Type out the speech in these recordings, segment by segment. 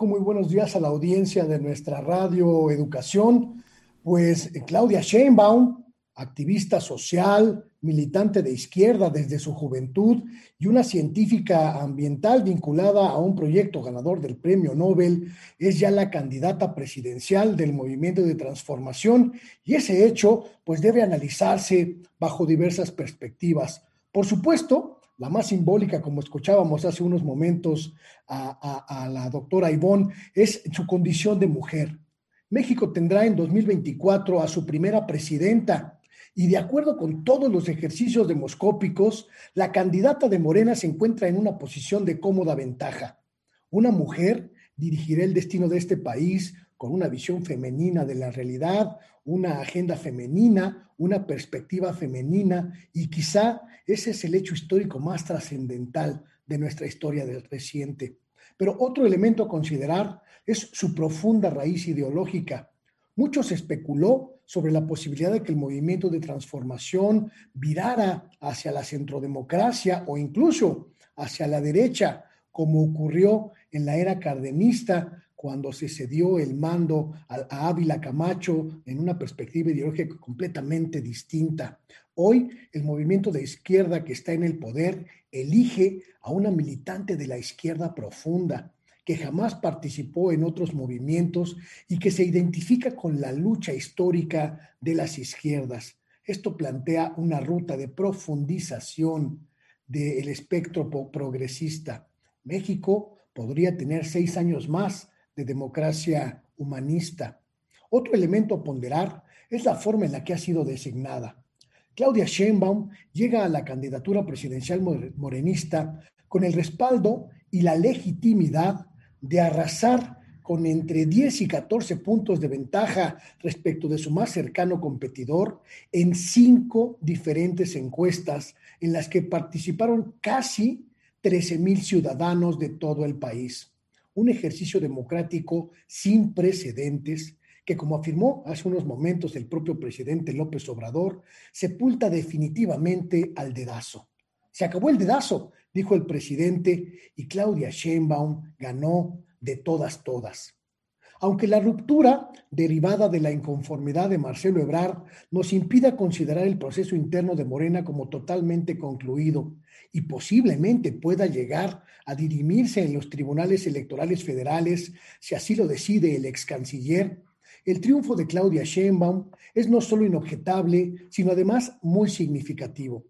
Muy buenos días a la audiencia de nuestra radio Educación. Pues eh, Claudia Sheinbaum, activista social, militante de izquierda desde su juventud y una científica ambiental vinculada a un proyecto ganador del Premio Nobel, es ya la candidata presidencial del movimiento de transformación y ese hecho pues debe analizarse bajo diversas perspectivas. Por supuesto, la más simbólica, como escuchábamos hace unos momentos a, la doctora Ivonne, es su condición de mujer. México tendrá en 2024 a su primera presidenta y de acuerdo con todos los ejercicios demoscópicos, la candidata de Morena se encuentra en una posición de cómoda ventaja. Una mujer dirigirá el destino de este país con una visión femenina de la realidad, una agenda femenina, una perspectiva femenina y quizá ese es el hecho histórico más trascendental de nuestra historia reciente. Pero otro elemento a considerar es su profunda raíz ideológica. Mucho se especuló sobre la posibilidad de que el movimiento de transformación virara hacia la centrodemocracia o incluso hacia la derecha, como ocurrió en la era cardenista cuando se cedió el mando a, Ávila Camacho en una perspectiva ideológica completamente distinta. Hoy el movimiento de izquierda que está en el poder elige a una militante de la izquierda profunda que jamás participó en otros movimientos y que se identifica con la lucha histórica de las izquierdas. Esto plantea una ruta de profundización del espectro progresista. México podría tener seis años más de democracia humanista. Otro elemento a ponderar es la forma en la que ha sido designada. Claudia Sheinbaum llega a la candidatura presidencial morenista con el respaldo y la legitimidad de arrasar con entre 10 y 14 puntos de ventaja respecto de su más cercano competidor en cinco diferentes encuestas en las que participaron casi 13 mil ciudadanos de todo el país un ejercicio democrático sin precedentes que, como afirmó hace unos momentos el propio presidente López Obrador, sepulta definitivamente al dedazo. Se acabó el dedazo, dijo el presidente, y Claudia Sheinbaum ganó de todas, todas. Aunque la ruptura derivada de la inconformidad de Marcelo Ebrard nos impida considerar el proceso interno de Morena como totalmente concluido y posiblemente pueda llegar a dirimirse en los tribunales electorales federales, si así lo decide el ex canciller, el triunfo de Claudia Sheinbaum es no solo inobjetable, sino además muy significativo.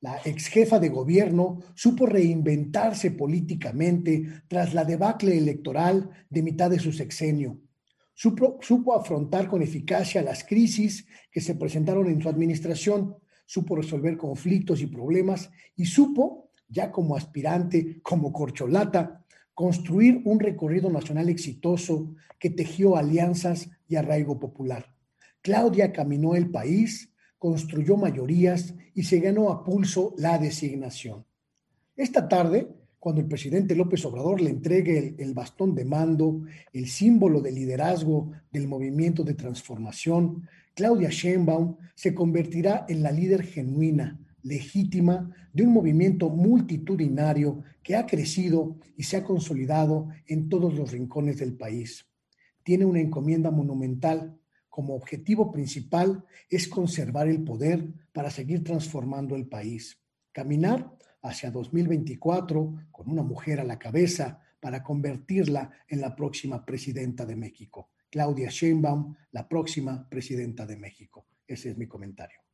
La ex jefa de gobierno supo reinventarse políticamente tras la debacle electoral de mitad de su sexenio. Supo, afrontar con eficacia las crisis que se presentaron en su administración, supo resolver conflictos y problemas y supo, ya como aspirante, como corcholata, construir un recorrido nacional exitoso que tejió alianzas y arraigo popular. Claudia caminó el país construyó mayorías y se ganó a pulso la designación. Esta tarde, cuando el presidente López Obrador le entregue el, bastón de mando, el símbolo de liderazgo del movimiento de transformación, Claudia Sheinbaum se convertirá en la líder genuina, legítima de un movimiento multitudinario que ha crecido y se ha consolidado en todos los rincones del país. Tiene una encomienda monumental como objetivo principal es conservar el poder para seguir transformando el país, caminar hacia 2024 con una mujer a la cabeza para convertirla en la próxima presidenta de México. Claudia Sheinbaum, la próxima presidenta de México. Ese es mi comentario.